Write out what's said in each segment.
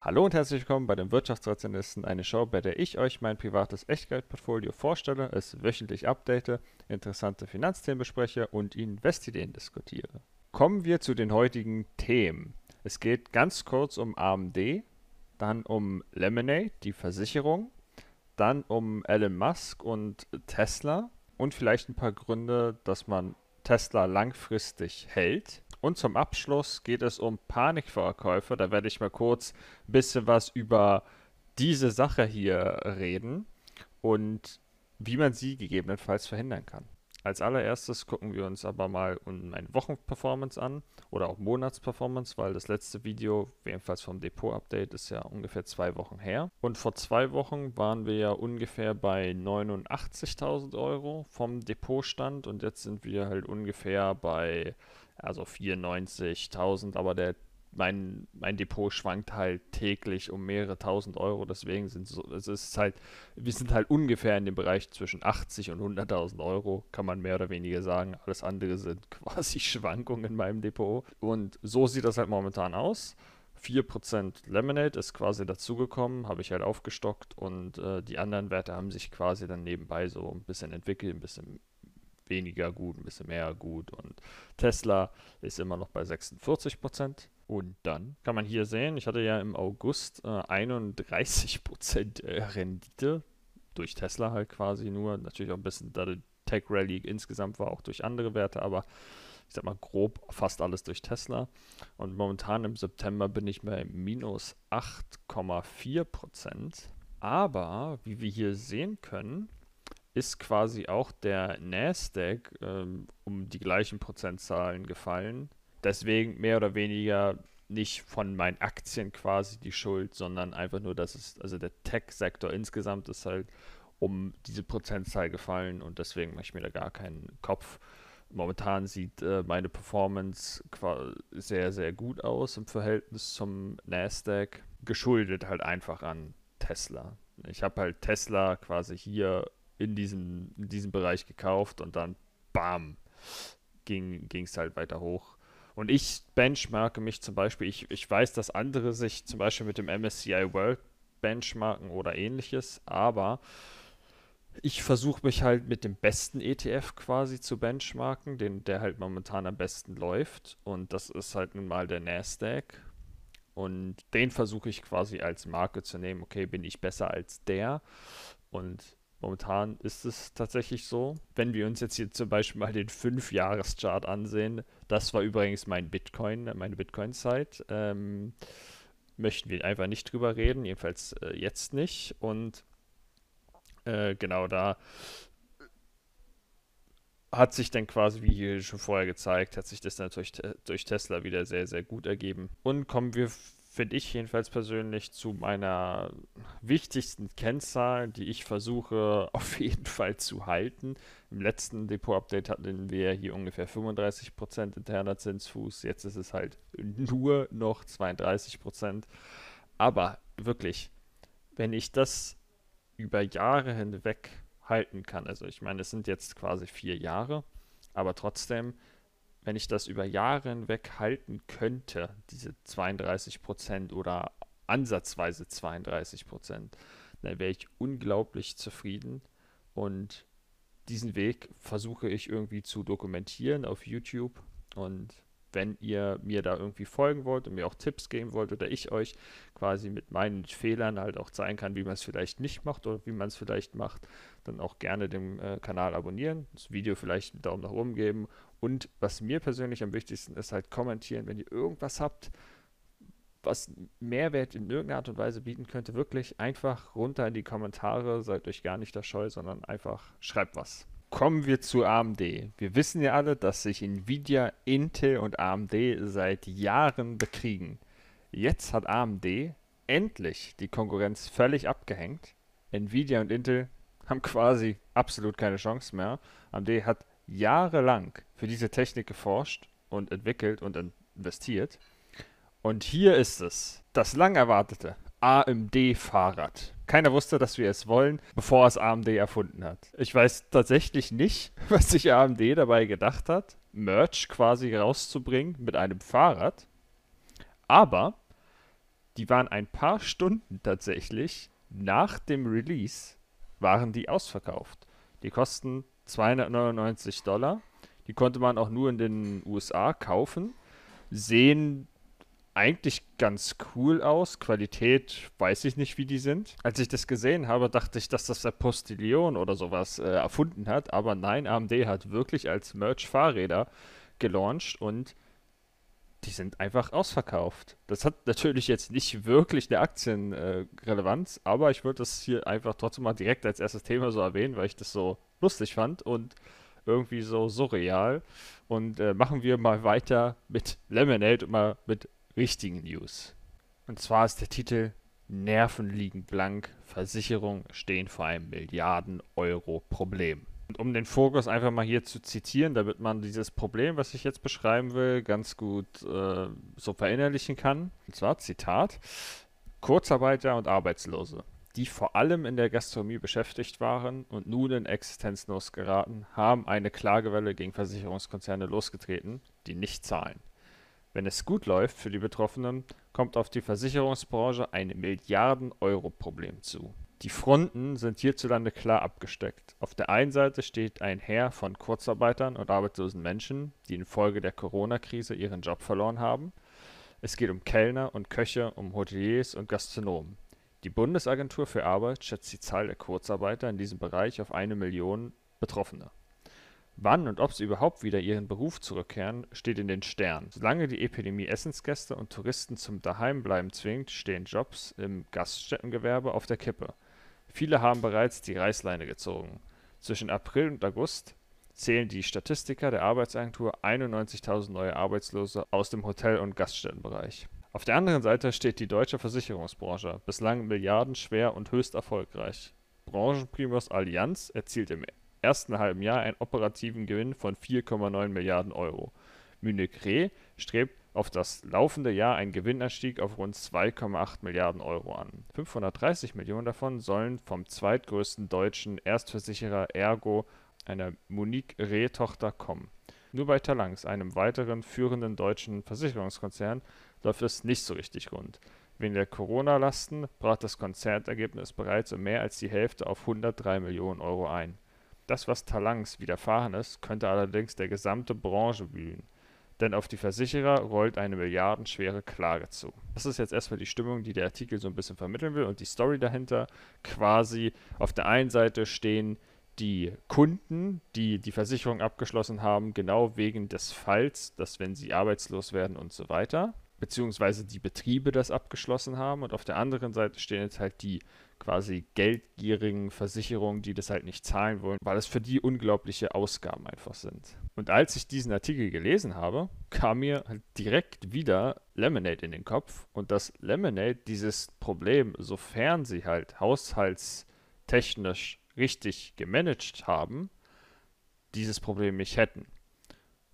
Hallo und herzlich willkommen bei den Wirtschaftsrationalisten, eine Show, bei der ich euch mein privates Echtgeldportfolio vorstelle, es wöchentlich update, interessante Finanzthemen bespreche und Investideen diskutiere. Kommen wir zu den heutigen Themen. Es geht ganz kurz um AMD, dann um Lemonade, die Versicherung, dann um Elon Musk und Tesla und vielleicht ein paar Gründe, dass man Tesla langfristig hält. Und zum Abschluss geht es um Panikverkäufe. Da werde ich mal kurz ein bisschen was über diese Sache hier reden und wie man sie gegebenenfalls verhindern kann. Als allererstes gucken wir uns aber mal eine Wochenperformance an oder auch Monatsperformance, weil das letzte Video, jedenfalls vom Depot-Update, ist ja ungefähr zwei Wochen her. Und vor zwei Wochen waren wir ja ungefähr bei 89.000 Euro vom Depotstand und jetzt sind wir halt ungefähr bei also 94.000, aber der mein, mein Depot schwankt halt täglich um mehrere tausend Euro, deswegen sind so, es ist halt, wir sind halt ungefähr in dem Bereich zwischen 80 und 100.000 Euro, kann man mehr oder weniger sagen. Alles andere sind quasi Schwankungen in meinem Depot. Und so sieht das halt momentan aus. 4% Lemonade ist quasi dazugekommen, habe ich halt aufgestockt und äh, die anderen Werte haben sich quasi dann nebenbei so ein bisschen entwickelt, ein bisschen weniger gut, ein bisschen mehr gut. Und Tesla ist immer noch bei 46 Prozent. Und dann kann man hier sehen, ich hatte ja im August äh, 31 Prozent äh, Rendite durch Tesla halt quasi nur. Natürlich auch ein bisschen, da die Tech Rally insgesamt war, auch durch andere Werte, aber ich sag mal grob fast alles durch Tesla. Und momentan im September bin ich bei minus 8,4 Prozent. Aber wie wir hier sehen können, ist quasi auch der Nasdaq ähm, um die gleichen Prozentzahlen gefallen. Deswegen mehr oder weniger nicht von meinen Aktien quasi die Schuld, sondern einfach nur, dass es, also der Tech-Sektor insgesamt ist halt um diese Prozentzahl gefallen und deswegen mache ich mir da gar keinen Kopf. Momentan sieht äh, meine Performance sehr, sehr gut aus im Verhältnis zum Nasdaq, geschuldet halt einfach an Tesla. Ich habe halt Tesla quasi hier in diesem, in diesem Bereich gekauft und dann bam, ging es halt weiter hoch. Und ich benchmarke mich zum Beispiel, ich, ich weiß, dass andere sich zum Beispiel mit dem MSCI World benchmarken oder ähnliches, aber ich versuche mich halt mit dem besten ETF quasi zu benchmarken, den, der halt momentan am besten läuft. Und das ist halt nun mal der Nasdaq. Und den versuche ich quasi als Marke zu nehmen. Okay, bin ich besser als der? Und Momentan ist es tatsächlich so. Wenn wir uns jetzt hier zum Beispiel mal den 5-Jahres-Chart ansehen, das war übrigens mein Bitcoin, meine Bitcoin-Zeit, ähm, möchten wir einfach nicht drüber reden, jedenfalls äh, jetzt nicht. Und äh, genau da hat sich dann quasi, wie hier schon vorher gezeigt, hat sich das natürlich durch Tesla wieder sehr, sehr gut ergeben. Und kommen wir finde ich jedenfalls persönlich zu meiner wichtigsten Kennzahl, die ich versuche auf jeden Fall zu halten. Im letzten Depot-Update hatten wir hier ungefähr 35% interner Zinsfuß. Jetzt ist es halt nur noch 32%. Aber wirklich, wenn ich das über Jahre hinweg halten kann, also ich meine, es sind jetzt quasi vier Jahre, aber trotzdem wenn ich das über Jahre hinweg halten könnte, diese 32 Prozent oder ansatzweise 32 Prozent, dann wäre ich unglaublich zufrieden. Und diesen Weg versuche ich irgendwie zu dokumentieren auf YouTube. Und wenn ihr mir da irgendwie folgen wollt und mir auch Tipps geben wollt oder ich euch quasi mit meinen Fehlern halt auch zeigen kann, wie man es vielleicht nicht macht oder wie man es vielleicht macht, dann auch gerne den äh, Kanal abonnieren, das Video vielleicht einen Daumen nach oben geben und was mir persönlich am wichtigsten ist, halt kommentieren, wenn ihr irgendwas habt, was Mehrwert in irgendeiner Art und Weise bieten könnte, wirklich einfach runter in die Kommentare, seid euch gar nicht da scheu, sondern einfach schreibt was. Kommen wir zu AMD. Wir wissen ja alle, dass sich Nvidia, Intel und AMD seit Jahren bekriegen. Jetzt hat AMD endlich die Konkurrenz völlig abgehängt. Nvidia und Intel haben quasi absolut keine Chance mehr. AMD hat jahrelang für diese Technik geforscht und entwickelt und investiert. Und hier ist es, das lang erwartete AMD-Fahrrad. Keiner wusste, dass wir es wollen, bevor es AMD erfunden hat. Ich weiß tatsächlich nicht, was sich AMD dabei gedacht hat, Merch quasi rauszubringen mit einem Fahrrad. Aber Die waren ein paar Stunden tatsächlich nach dem Release waren die ausverkauft. Die kosten 299 Dollar. Die konnte man auch nur in den USA kaufen. Sehen eigentlich ganz cool aus. Qualität weiß ich nicht, wie die sind. Als ich das gesehen habe, dachte ich, dass das der Postillon oder sowas äh, erfunden hat. Aber nein, AMD hat wirklich als Merch Fahrräder gelauncht und die sind einfach ausverkauft. Das hat natürlich jetzt nicht wirklich eine Aktienrelevanz, äh, aber ich würde das hier einfach trotzdem mal direkt als erstes Thema so erwähnen, weil ich das so lustig fand und irgendwie so surreal. Und äh, machen wir mal weiter mit Lemonade und mal mit richtigen News. Und zwar ist der Titel Nerven liegen blank, Versicherungen stehen vor einem Milliarden-Euro-Problem. Und um den Fokus einfach mal hier zu zitieren, damit man dieses Problem, was ich jetzt beschreiben will, ganz gut äh, so verinnerlichen kann. Und zwar Zitat: Kurzarbeiter und Arbeitslose, die vor allem in der Gastronomie beschäftigt waren und nun in Existenzlos geraten, haben eine Klagewelle gegen Versicherungskonzerne losgetreten, die nicht zahlen. Wenn es gut läuft für die Betroffenen, kommt auf die Versicherungsbranche ein Milliarden-Euro-Problem zu. Die Fronten sind hierzulande klar abgesteckt. Auf der einen Seite steht ein Heer von Kurzarbeitern und arbeitslosen Menschen, die infolge der Corona-Krise ihren Job verloren haben. Es geht um Kellner und Köche, um Hoteliers und Gastronomen. Die Bundesagentur für Arbeit schätzt die Zahl der Kurzarbeiter in diesem Bereich auf eine Million Betroffene. Wann und ob sie überhaupt wieder ihren Beruf zurückkehren, steht in den Sternen. Solange die Epidemie Essensgäste und Touristen zum Daheimbleiben zwingt, stehen Jobs im Gaststättengewerbe auf der Kippe. Viele haben bereits die Reißleine gezogen. Zwischen April und August zählen die Statistiker der Arbeitsagentur 91.000 neue Arbeitslose aus dem Hotel- und Gaststättenbereich. Auf der anderen Seite steht die deutsche Versicherungsbranche, bislang milliardenschwer und höchst erfolgreich. Branchenprimus Allianz erzielt im ersten halben Jahr einen operativen Gewinn von 4,9 Milliarden Euro. Munich Re strebt auf das laufende Jahr einen Gewinnanstieg auf rund 2,8 Milliarden Euro an. 530 Millionen davon sollen vom zweitgrößten deutschen Erstversicherer Ergo, einer Munich Re-Tochter, kommen. Nur bei Talanx, einem weiteren führenden deutschen Versicherungskonzern, läuft es nicht so richtig rund. Wegen der Corona-Lasten brach das Konzernergebnis bereits um mehr als die Hälfte auf 103 Millionen Euro ein. Das, was Talangs widerfahren ist, könnte allerdings der gesamte Branche wühlen. Denn auf die Versicherer rollt eine milliardenschwere Klage zu. Das ist jetzt erstmal die Stimmung, die der Artikel so ein bisschen vermitteln will und die Story dahinter. Quasi auf der einen Seite stehen die Kunden, die die Versicherung abgeschlossen haben, genau wegen des Falls, dass wenn sie arbeitslos werden und so weiter, beziehungsweise die Betriebe das abgeschlossen haben. Und auf der anderen Seite stehen jetzt halt die quasi geldgierigen Versicherungen, die das halt nicht zahlen wollen, weil es für die unglaubliche Ausgaben einfach sind. Und als ich diesen Artikel gelesen habe, kam mir halt direkt wieder Lemonade in den Kopf und dass Lemonade dieses Problem, sofern sie halt haushaltstechnisch richtig gemanagt haben, dieses Problem nicht hätten.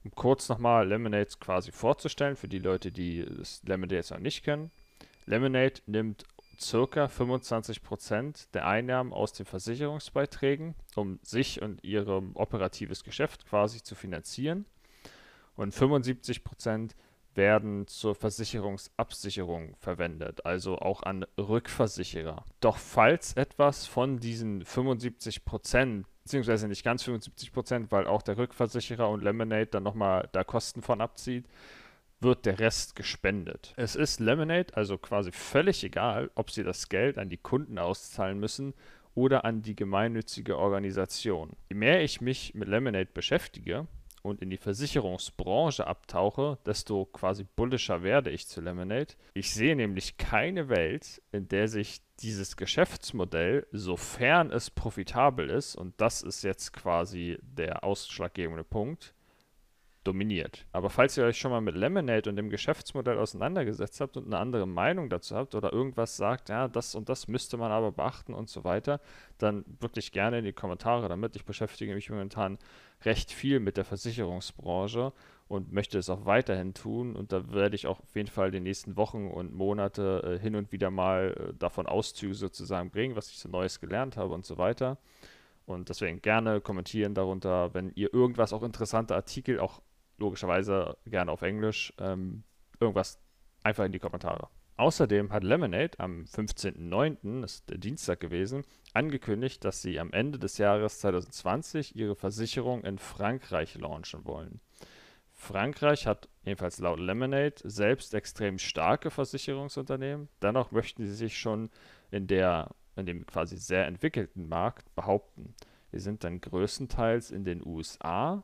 Um kurz nochmal Lemonade quasi vorzustellen, für die Leute, die Lemonade jetzt noch nicht kennen. Lemonade nimmt circa 25% der Einnahmen aus den Versicherungsbeiträgen, um sich und ihr operatives Geschäft quasi zu finanzieren. Und 75% werden zur Versicherungsabsicherung verwendet, also auch an Rückversicherer. Doch falls etwas von diesen 75 beziehungsweise nicht ganz 75% weil auch der Rückversicherer und Lemonade dann nochmal da Kosten von abzieht, wird der Rest gespendet. Es ist Lemonade also quasi völlig egal, ob sie das Geld an die Kunden auszahlen müssen oder an die gemeinnützige Organisation. Je mehr ich mich mit Lemonade beschäftige und in die Versicherungsbranche abtauche, desto quasi bullischer werde ich zu Lemonade. Ich sehe nämlich keine Welt, in der sich dieses Geschäftsmodell, sofern es profitabel ist, und das ist jetzt quasi der ausschlaggebende Punkt, dominiert. Aber falls ihr euch schon mal mit Lemonade und dem Geschäftsmodell auseinandergesetzt habt und eine andere Meinung dazu habt oder irgendwas sagt, ja, das und das müsste man aber beachten und so weiter, dann wirklich gerne in die Kommentare damit. Ich beschäftige mich momentan recht viel mit der Versicherungsbranche und möchte es auch weiterhin tun. Und da werde ich auch auf jeden Fall die nächsten Wochen und Monate äh, hin und wieder mal äh, davon Auszüge sozusagen bringen, was ich so Neues gelernt habe und so weiter. Und deswegen gerne kommentieren darunter, wenn ihr irgendwas, auch interessante Artikel, auch logischerweise gerne auf Englisch. Ähm, irgendwas einfach in die Kommentare. Außerdem hat Lemonade am 15.09., das ist der Dienstag gewesen, angekündigt, dass sie am Ende des Jahres 2020 ihre Versicherung in Frankreich launchen wollen. Frankreich hat jedenfalls laut Lemonade selbst extrem starke Versicherungsunternehmen. Dennoch möchten sie sich schon in, der, in dem quasi sehr entwickelten Markt behaupten. Sie sind dann größtenteils in den USA,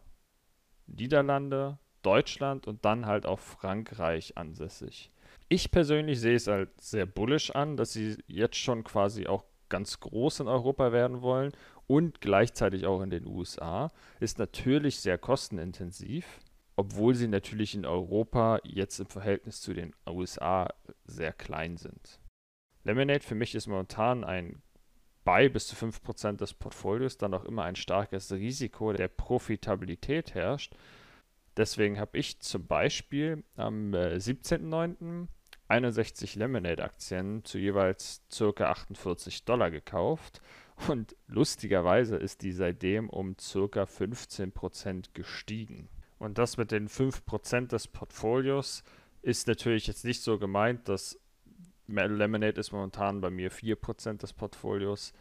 Niederlande, Deutschland und dann halt auch Frankreich ansässig. Ich persönlich sehe es halt sehr bullisch an, dass sie jetzt schon quasi auch ganz groß in Europa werden wollen und gleichzeitig auch in den USA. Ist natürlich sehr kostenintensiv, obwohl sie natürlich in Europa jetzt im Verhältnis zu den USA sehr klein sind. Lemonade für mich ist momentan ein bei bis zu 5% des Portfolios dann auch immer ein starkes Risiko der Profitabilität herrscht. Deswegen habe ich zum Beispiel am äh, 17.09. 61 Lemonade-Aktien zu jeweils ca. 48 Dollar gekauft und lustigerweise ist die seitdem um ca. 15% gestiegen. Und das mit den 5% des Portfolios ist natürlich jetzt nicht so gemeint, dass Lemonade ist momentan bei mir 4% des Portfolios,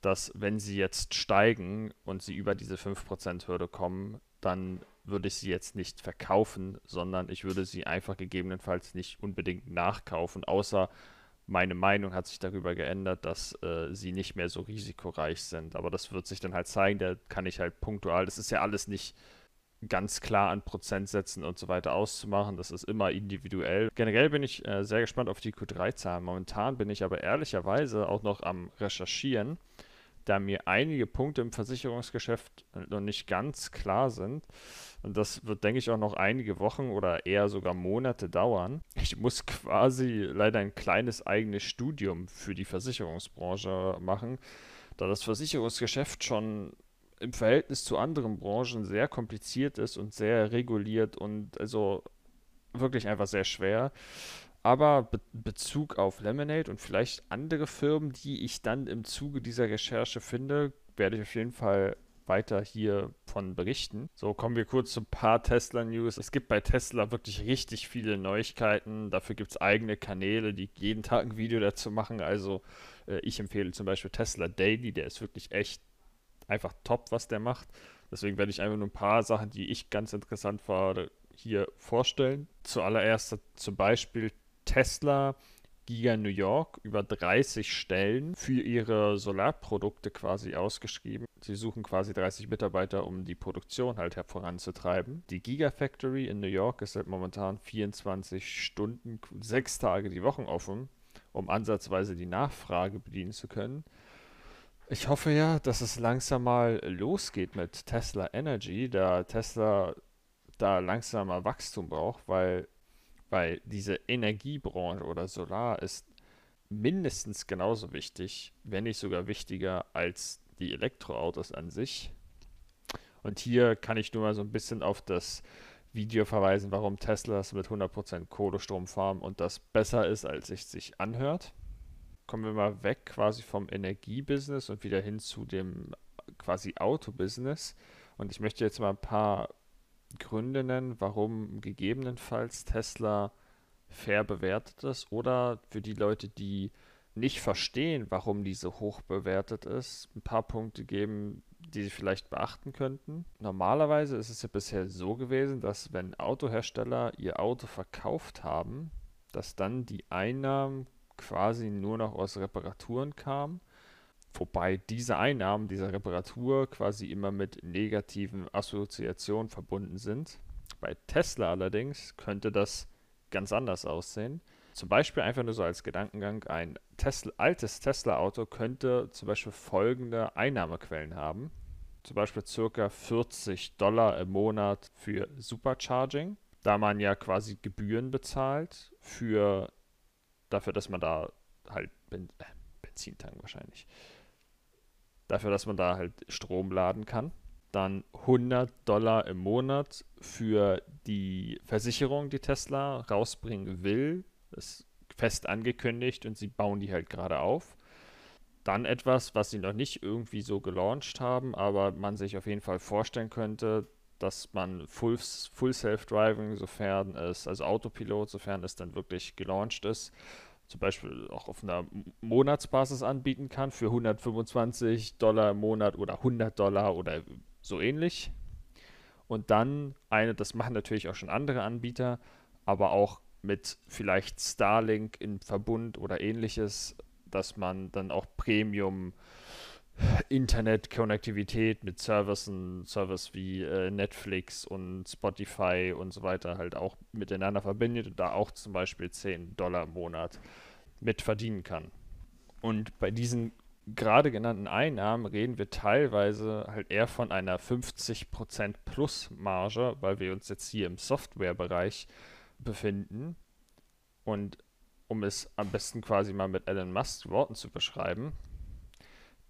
dass wenn sie jetzt steigen und sie über diese 5%-Hürde kommen, dann würde ich sie jetzt nicht verkaufen, sondern ich würde sie einfach gegebenenfalls nicht unbedingt nachkaufen, außer meine Meinung hat sich darüber geändert, dass äh, sie nicht mehr so risikoreich sind. Aber das wird sich dann halt zeigen, da kann ich halt punktual, das ist ja alles nicht ganz klar an Prozentsätzen und so weiter auszumachen. Das ist immer individuell. Generell bin ich äh, sehr gespannt auf die Q3-Zahlen. Momentan bin ich aber ehrlicherweise auch noch am Recherchieren, da mir einige Punkte im Versicherungsgeschäft noch nicht ganz klar sind. Und das wird, denke ich, auch noch einige Wochen oder eher sogar Monate dauern. Ich muss quasi leider ein kleines eigenes Studium für die Versicherungsbranche machen, da das Versicherungsgeschäft schon im Verhältnis zu anderen Branchen sehr kompliziert ist und sehr reguliert und also wirklich einfach sehr schwer. Aber Be Bezug auf Lemonade und vielleicht andere Firmen, die ich dann im Zuge dieser Recherche finde, werde ich auf jeden Fall weiter hiervon berichten. So, kommen wir kurz zu ein paar Tesla-News. Es gibt bei Tesla wirklich richtig viele Neuigkeiten. Dafür gibt es eigene Kanäle, die jeden Tag ein Video dazu machen. Also äh, ich empfehle zum Beispiel Tesla Daily, der ist wirklich echt einfach top, was der macht. Deswegen werde ich einfach nur ein paar Sachen, die ich ganz interessant fand, hier vorstellen. Zuallererst zum Beispiel Tesla Giga New York über 30 Stellen für ihre Solarprodukte quasi ausgeschrieben. Sie suchen quasi 30 Mitarbeiter, um die Produktion halt voranzutreiben. Die Gigafactory in New York ist halt momentan 24 Stunden, sechs Tage die Woche offen, um ansatzweise die Nachfrage bedienen zu können. Ich hoffe ja, dass es langsam mal losgeht mit Tesla Energy, da Tesla da langsam mal Wachstum braucht, weil, weil diese Energiebranche oder Solar ist mindestens genauso wichtig, wenn nicht sogar wichtiger als die Elektroautos an sich. Und hier kann ich nur mal so ein bisschen auf das Video verweisen, warum Teslas mit 100% Kohlestrom fahren und das besser ist, als es sich anhört. Kommen wir mal weg quasi vom Energiebusiness und wieder hin zu dem quasi Autobusiness. Und ich möchte jetzt mal ein paar Gründe nennen, warum gegebenenfalls Tesla fair bewertet ist oder für die Leute, die nicht verstehen, warum diese hoch bewertet ist, ein paar Punkte geben, die sie vielleicht beachten könnten. Normalerweise ist es ja bisher so gewesen, dass wenn Autohersteller ihr Auto verkauft haben, dass dann die Einnahmen quasi nur noch aus Reparaturen kamen. Wobei diese Einnahmen dieser Reparatur quasi immer mit negativen Assoziationen verbunden sind. Bei Tesla allerdings könnte das ganz anders aussehen. Zum Beispiel einfach nur so als Gedankengang, ein Tesla, altes Tesla-Auto könnte zum Beispiel folgende Einnahmequellen haben. Zum Beispiel ca. 40 Dollar im Monat für Supercharging, da man ja quasi Gebühren bezahlt für dafür, dass man da halt ben, äh, Benzintank wahrscheinlich. Dafür, dass man da halt Strom laden kann. Dann 100 Dollar im Monat für die Versicherung, die Tesla rausbringen will. Das ist fest angekündigt und sie bauen die halt gerade auf. Dann etwas, was sie noch nicht irgendwie so gelauncht haben, aber man sich auf jeden Fall vorstellen könnte, dass man Full, Full Self-Driving, sofern es, also Autopilot, sofern es dann wirklich gelauncht ist, zum Beispiel auch auf einer Monatsbasis anbieten kann für 125 Dollar im Monat oder 100 Dollar oder so ähnlich. Und dann eine, das machen natürlich auch schon andere Anbieter, aber auch mit vielleicht Starlink im Verbund oder ähnliches, dass man dann auch Premium Internet-Konnektivität mit Services, Service wie äh, Netflix und Spotify und so weiter halt auch miteinander verbindet und da auch zum Beispiel 10 Dollar im Monat mit verdienen kann. Und bei diesen gerade genannten Einnahmen reden wir teilweise halt eher von einer 50% plus Marge, weil wir uns jetzt hier im Softwarebereich befinden. Und um es am besten quasi mal mit Elon Musk Worten zu beschreiben,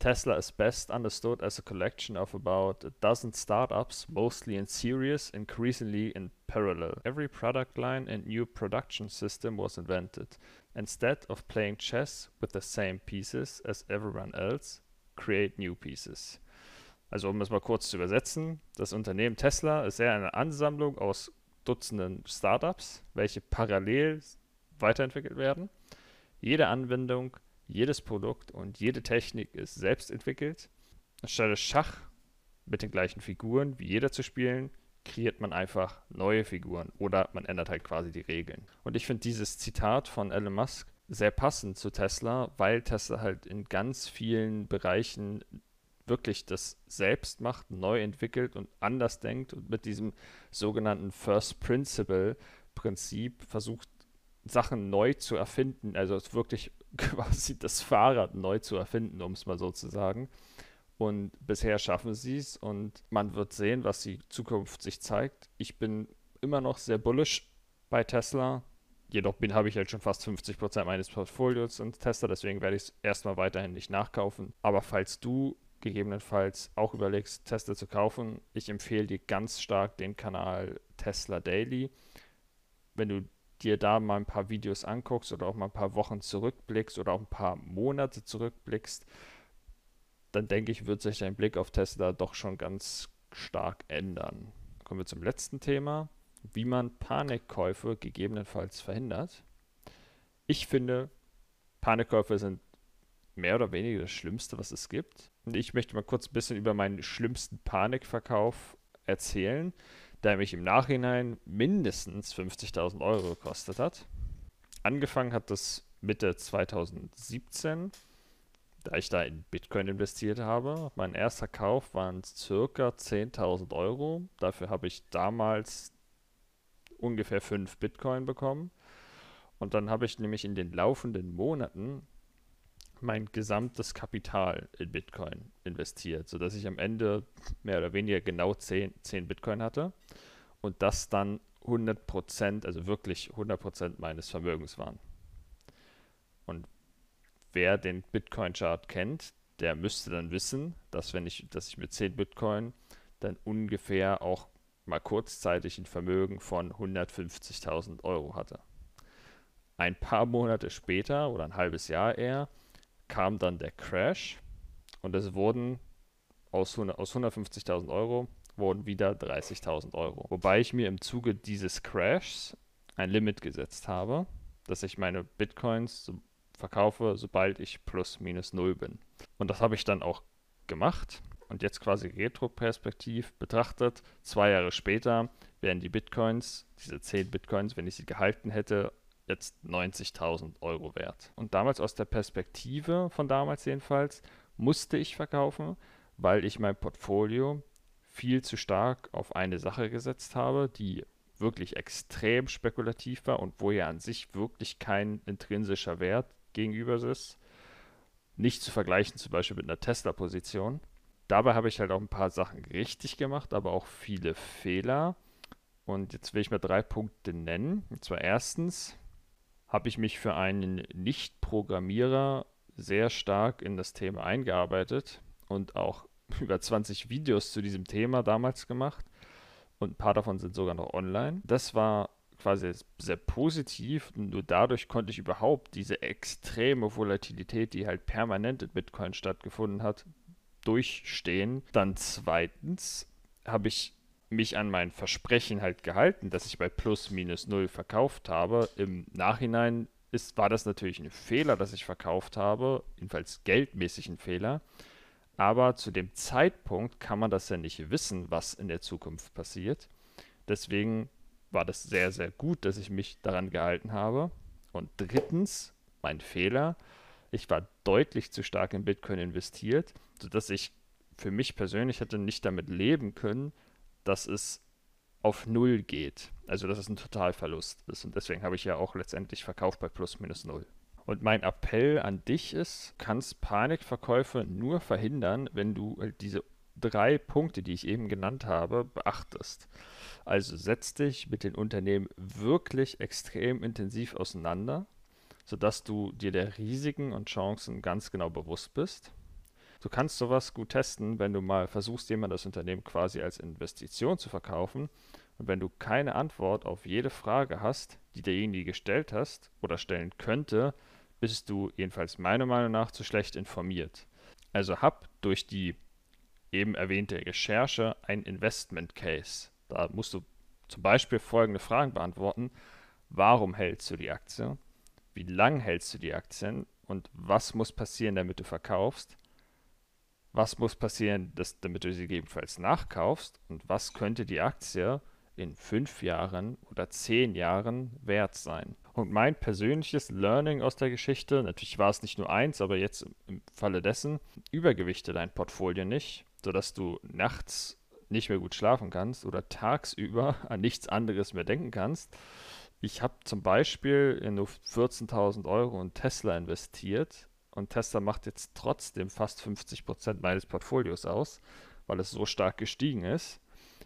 Tesla is best understood as a collection of about a dozen startups, mostly in series, increasingly in parallel. Every product line and new production system was invented. Instead of playing chess with the same pieces as everyone else, create new pieces. Also um es mal kurz zu übersetzen, das Unternehmen Tesla ist eher eine Ansammlung aus Dutzenden Startups, welche parallel weiterentwickelt werden. Jede Anwendung jedes Produkt und jede Technik ist selbst entwickelt. Anstelle Schach mit den gleichen Figuren wie jeder zu spielen, kreiert man einfach neue Figuren oder man ändert halt quasi die Regeln. Und ich finde dieses Zitat von Elon Musk sehr passend zu Tesla, weil Tesla halt in ganz vielen Bereichen wirklich das selbst macht, neu entwickelt und anders denkt und mit diesem sogenannten First Principle Prinzip versucht, Sachen neu zu erfinden, also wirklich quasi das Fahrrad neu zu erfinden, um es mal so zu sagen. Und bisher schaffen sie es und man wird sehen, was die Zukunft sich zeigt. Ich bin immer noch sehr bullish bei Tesla. Jedoch habe ich halt schon fast 50% meines Portfolios in Tesla, deswegen werde ich es erstmal weiterhin nicht nachkaufen. Aber falls du gegebenenfalls auch überlegst, Tesla zu kaufen, ich empfehle dir ganz stark den Kanal Tesla Daily. Wenn du dir da mal ein paar Videos anguckst oder auch mal ein paar Wochen zurückblickst oder auch ein paar Monate zurückblickst, dann denke ich, wird sich dein Blick auf Tesla doch schon ganz stark ändern. Kommen wir zum letzten Thema, wie man Panikkäufe gegebenenfalls verhindert. Ich finde, Panikkäufe sind mehr oder weniger das Schlimmste, was es gibt. Und ich möchte mal kurz ein bisschen über meinen schlimmsten Panikverkauf erzählen der mich im Nachhinein mindestens 50.000 Euro gekostet hat. Angefangen hat das Mitte 2017, da ich da in Bitcoin investiert habe. Mein erster Kauf waren circa 10.000 Euro. Dafür habe ich damals ungefähr 5 Bitcoin bekommen. Und dann habe ich nämlich in den laufenden Monaten mein gesamtes Kapital in Bitcoin investiert, sodass ich am Ende mehr oder weniger genau 10, 10 Bitcoin hatte und das dann 100%, also wirklich 100% meines Vermögens waren. Und wer den Bitcoin-Chart kennt, der müsste dann wissen, dass wenn ich, dass ich mit 10 Bitcoin dann ungefähr auch mal kurzzeitig ein Vermögen von 150.000 Euro hatte. Ein paar Monate später oder ein halbes Jahr eher kam dann der Crash und es wurden aus, aus 150.000 Euro wurden wieder 30.000 Euro. Wobei ich mir im Zuge dieses Crashs ein Limit gesetzt habe, dass ich meine Bitcoins so verkaufe, sobald ich plus minus null bin. Und das habe ich dann auch gemacht. Und jetzt quasi retroperspektiv betrachtet, zwei Jahre später wären die Bitcoins, diese 10 Bitcoins, wenn ich sie gehalten hätte, jetzt 90.000 Euro wert. Und damals aus der Perspektive von damals jedenfalls musste ich verkaufen, weil ich mein Portfolio viel zu stark auf eine Sache gesetzt habe, die wirklich extrem spekulativ war und wo ja an sich wirklich kein intrinsischer Wert gegenüber ist. Nicht zu vergleichen zum Beispiel mit einer Tesla-Position. Dabei habe ich halt auch ein paar Sachen richtig gemacht, aber auch viele Fehler. Und jetzt will ich mal drei Punkte nennen. Und zwar erstens, habe ich mich für einen Nicht-Programmierer sehr stark in das Thema eingearbeitet und auch über 20 Videos zu diesem Thema damals gemacht. Und ein paar davon sind sogar noch online. Das war quasi sehr positiv. Nur dadurch konnte ich überhaupt diese extreme Volatilität, die halt permanent in Bitcoin stattgefunden hat, durchstehen. Dann zweitens habe ich mich an mein Versprechen halt gehalten, dass ich bei plus minus null verkauft habe. Im Nachhinein ist, war das natürlich ein Fehler, dass ich verkauft habe, jedenfalls geldmäßig ein Fehler. Aber zu dem Zeitpunkt kann man das ja nicht wissen, was in der Zukunft passiert. Deswegen war das sehr, sehr gut, dass ich mich daran gehalten habe. Und drittens, mein Fehler, ich war deutlich zu stark in Bitcoin investiert, sodass ich für mich persönlich hätte nicht damit leben können, dass es auf Null geht. Also dass es ein Totalverlust ist. Und deswegen habe ich ja auch letztendlich verkauft bei plus minus Null. Und mein Appell an dich ist, kannst Panikverkäufe nur verhindern, wenn du halt diese drei Punkte, die ich eben genannt habe, beachtest. Also setz dich mit den Unternehmen wirklich extrem intensiv auseinander, sodass du dir der Risiken und Chancen ganz genau bewusst bist. Du kannst sowas gut testen, wenn du mal versuchst, jemand das Unternehmen quasi als Investition zu verkaufen. Und wenn du keine Antwort auf jede Frage hast, die derjenige gestellt hast oder stellen könnte, bist du jedenfalls meiner Meinung nach zu schlecht informiert. Also hab durch die eben erwähnte Recherche ein Investment Case. Da musst du zum Beispiel folgende Fragen beantworten. Warum hältst du die Aktie? Wie lang hältst du die Aktien? Und was muss passieren, damit du verkaufst? Was muss passieren, dass, damit du sie gegebenenfalls nachkaufst und was könnte die Aktie in fünf Jahren oder zehn Jahren wert sein. Und mein persönliches Learning aus der Geschichte, natürlich war es nicht nur eins, aber jetzt im Falle dessen, übergewichte dein Portfolio nicht, sodass du nachts nicht mehr gut schlafen kannst oder tagsüber an nichts anderes mehr denken kannst. Ich habe zum Beispiel in nur 14.000 Euro in Tesla investiert und Tesla macht jetzt trotzdem fast 50 Prozent meines Portfolios aus, weil es so stark gestiegen ist.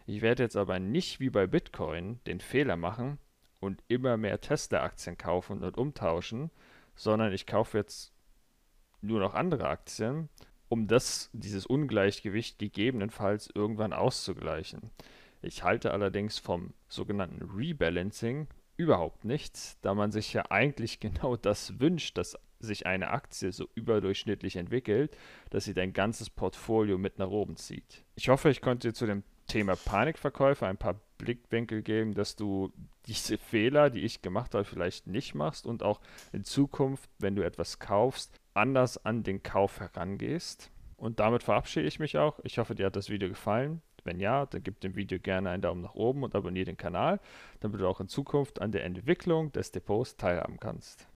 Ich werde jetzt aber nicht wie bei Bitcoin den Fehler machen und immer mehr Tesla-Aktien kaufen und umtauschen, sondern ich kaufe jetzt nur noch andere Aktien, um das, dieses Ungleichgewicht gegebenenfalls irgendwann auszugleichen. Ich halte allerdings vom sogenannten Rebalancing überhaupt nichts, da man sich ja eigentlich genau das wünscht, dass sich eine Aktie so überdurchschnittlich entwickelt, dass sie dein ganzes Portfolio mit nach oben zieht. Ich hoffe, ich konnte dir zu dem Thema Panikverkäufe ein paar Blickwinkel geben, dass du diese Fehler, die ich gemacht habe, vielleicht nicht machst und auch in Zukunft, wenn du etwas kaufst, anders an den Kauf herangehst. Und damit verabschiede ich mich auch. Ich hoffe, dir hat das Video gefallen. Wenn ja, dann gib dem Video gerne einen Daumen nach oben und abonniere den Kanal, damit du auch in Zukunft an der Entwicklung des Depots teilhaben kannst.